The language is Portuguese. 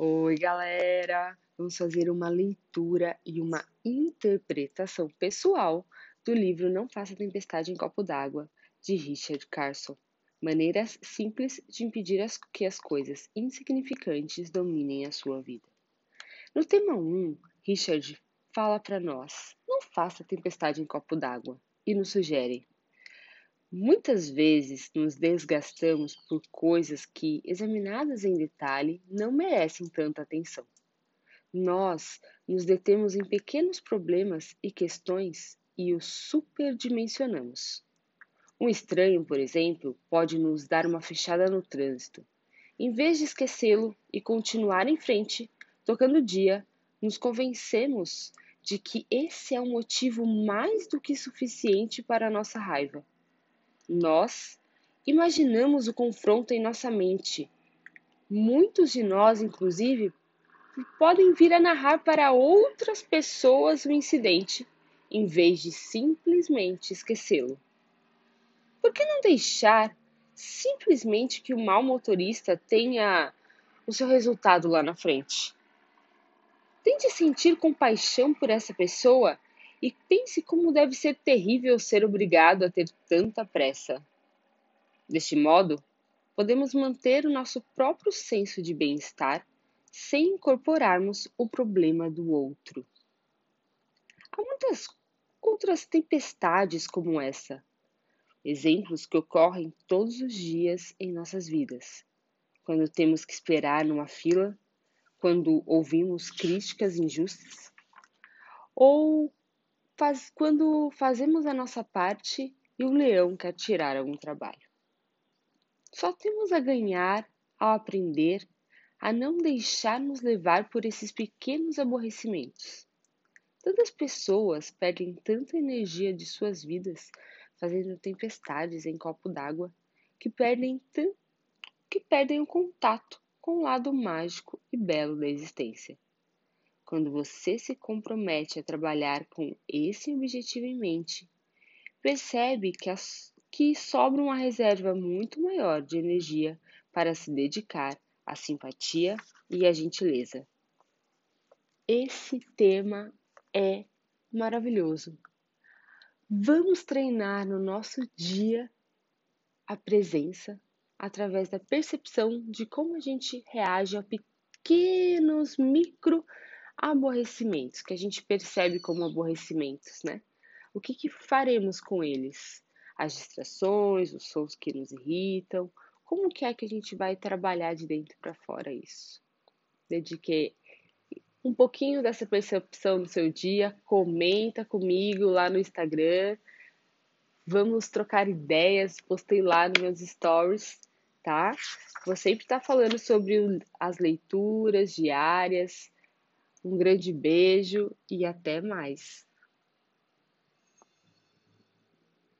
Oi, galera! Vamos fazer uma leitura e uma interpretação pessoal do livro Não Faça Tempestade em Copo d'Água, de Richard Carson. Maneiras simples de impedir que as coisas insignificantes dominem a sua vida. No tema 1, Richard fala para nós: não faça tempestade em copo d'água e nos sugere Muitas vezes nos desgastamos por coisas que, examinadas em detalhe, não merecem tanta atenção. Nós nos detemos em pequenos problemas e questões e os superdimensionamos. Um estranho, por exemplo, pode nos dar uma fechada no trânsito. Em vez de esquecê-lo e continuar em frente, tocando o dia, nos convencemos de que esse é um motivo mais do que suficiente para a nossa raiva nós imaginamos o confronto em nossa mente. Muitos de nós, inclusive, podem vir a narrar para outras pessoas o incidente, em vez de simplesmente esquecê-lo. Por que não deixar simplesmente que o mau motorista tenha o seu resultado lá na frente? Tente sentir compaixão por essa pessoa e pense como deve ser terrível ser obrigado a ter tanta pressa. Deste modo, podemos manter o nosso próprio senso de bem-estar sem incorporarmos o problema do outro. Há muitas outras tempestades como essa, exemplos que ocorrem todos os dias em nossas vidas. Quando temos que esperar numa fila, quando ouvimos críticas injustas, ou faz, quando fazemos a nossa parte e o leão quer tirar algum trabalho. Só temos a ganhar ao aprender a não deixar-nos levar por esses pequenos aborrecimentos. Tantas pessoas perdem tanta energia de suas vidas fazendo tempestades em copo d'água que perdem que perdem o contato com o lado mágico e belo da existência. Quando você se compromete a trabalhar com esse objetivo em mente, percebe que, as, que sobra uma reserva muito maior de energia para se dedicar à simpatia e à gentileza. Esse tema é maravilhoso. Vamos treinar no nosso dia a presença através da percepção de como a gente reage a pequenos micro aborrecimentos, que a gente percebe como aborrecimentos, né? O que, que faremos com eles? As distrações, os sons que nos irritam, como que é que a gente vai trabalhar de dentro para fora isso? Dedique um pouquinho dessa percepção no seu dia, comenta comigo lá no Instagram. Vamos trocar ideias, postei lá nos meus stories, tá? Vou sempre estar tá falando sobre as leituras diárias, um grande beijo e até mais!